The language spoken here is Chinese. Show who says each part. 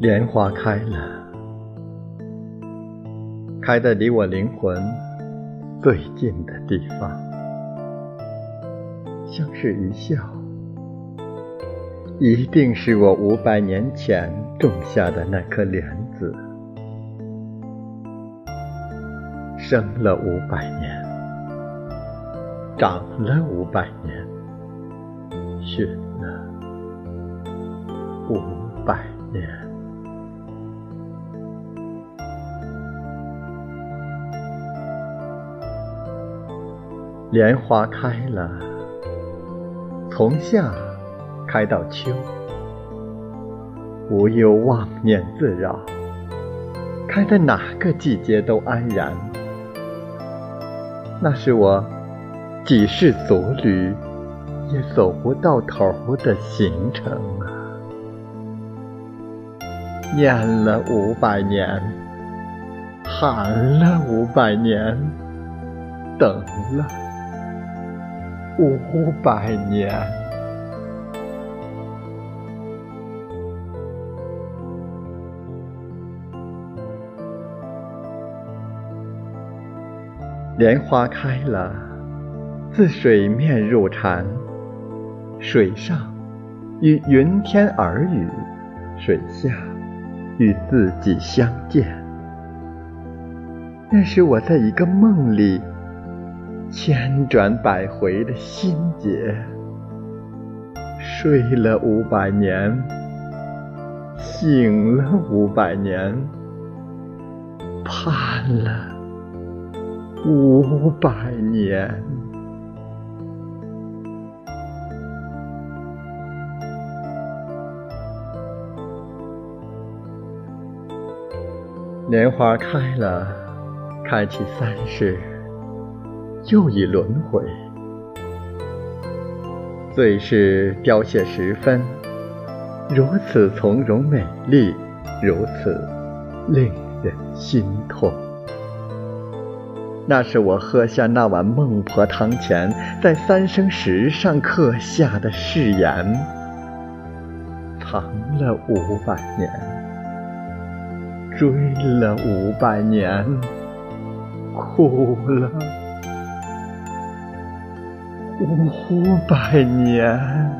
Speaker 1: 莲花开了，开在离我灵魂最近的地方，像是一笑，一定是我五百年前种下的那颗莲子，生了五百年，长了五百年，寻了五百年。莲花开了，从夏开到秋，无忧妄念自扰，开在哪个季节都安然。那是我几世俗旅也走不到头的行程啊！念了五百年，喊了五百年，等了。五百年，莲花开了，自水面入禅，水上与云天耳语，水下与自己相见。那是我在一个梦里。千转百回的心结，睡了五百年，醒了五百年，盼了五百年。莲花开了，开启三世。又一轮回，最是凋谢时分，如此从容美丽，如此令人心痛。那是我喝下那碗孟婆汤前，在三生石上刻下的誓言，藏了五百年，追了五百年，哭了。五百年。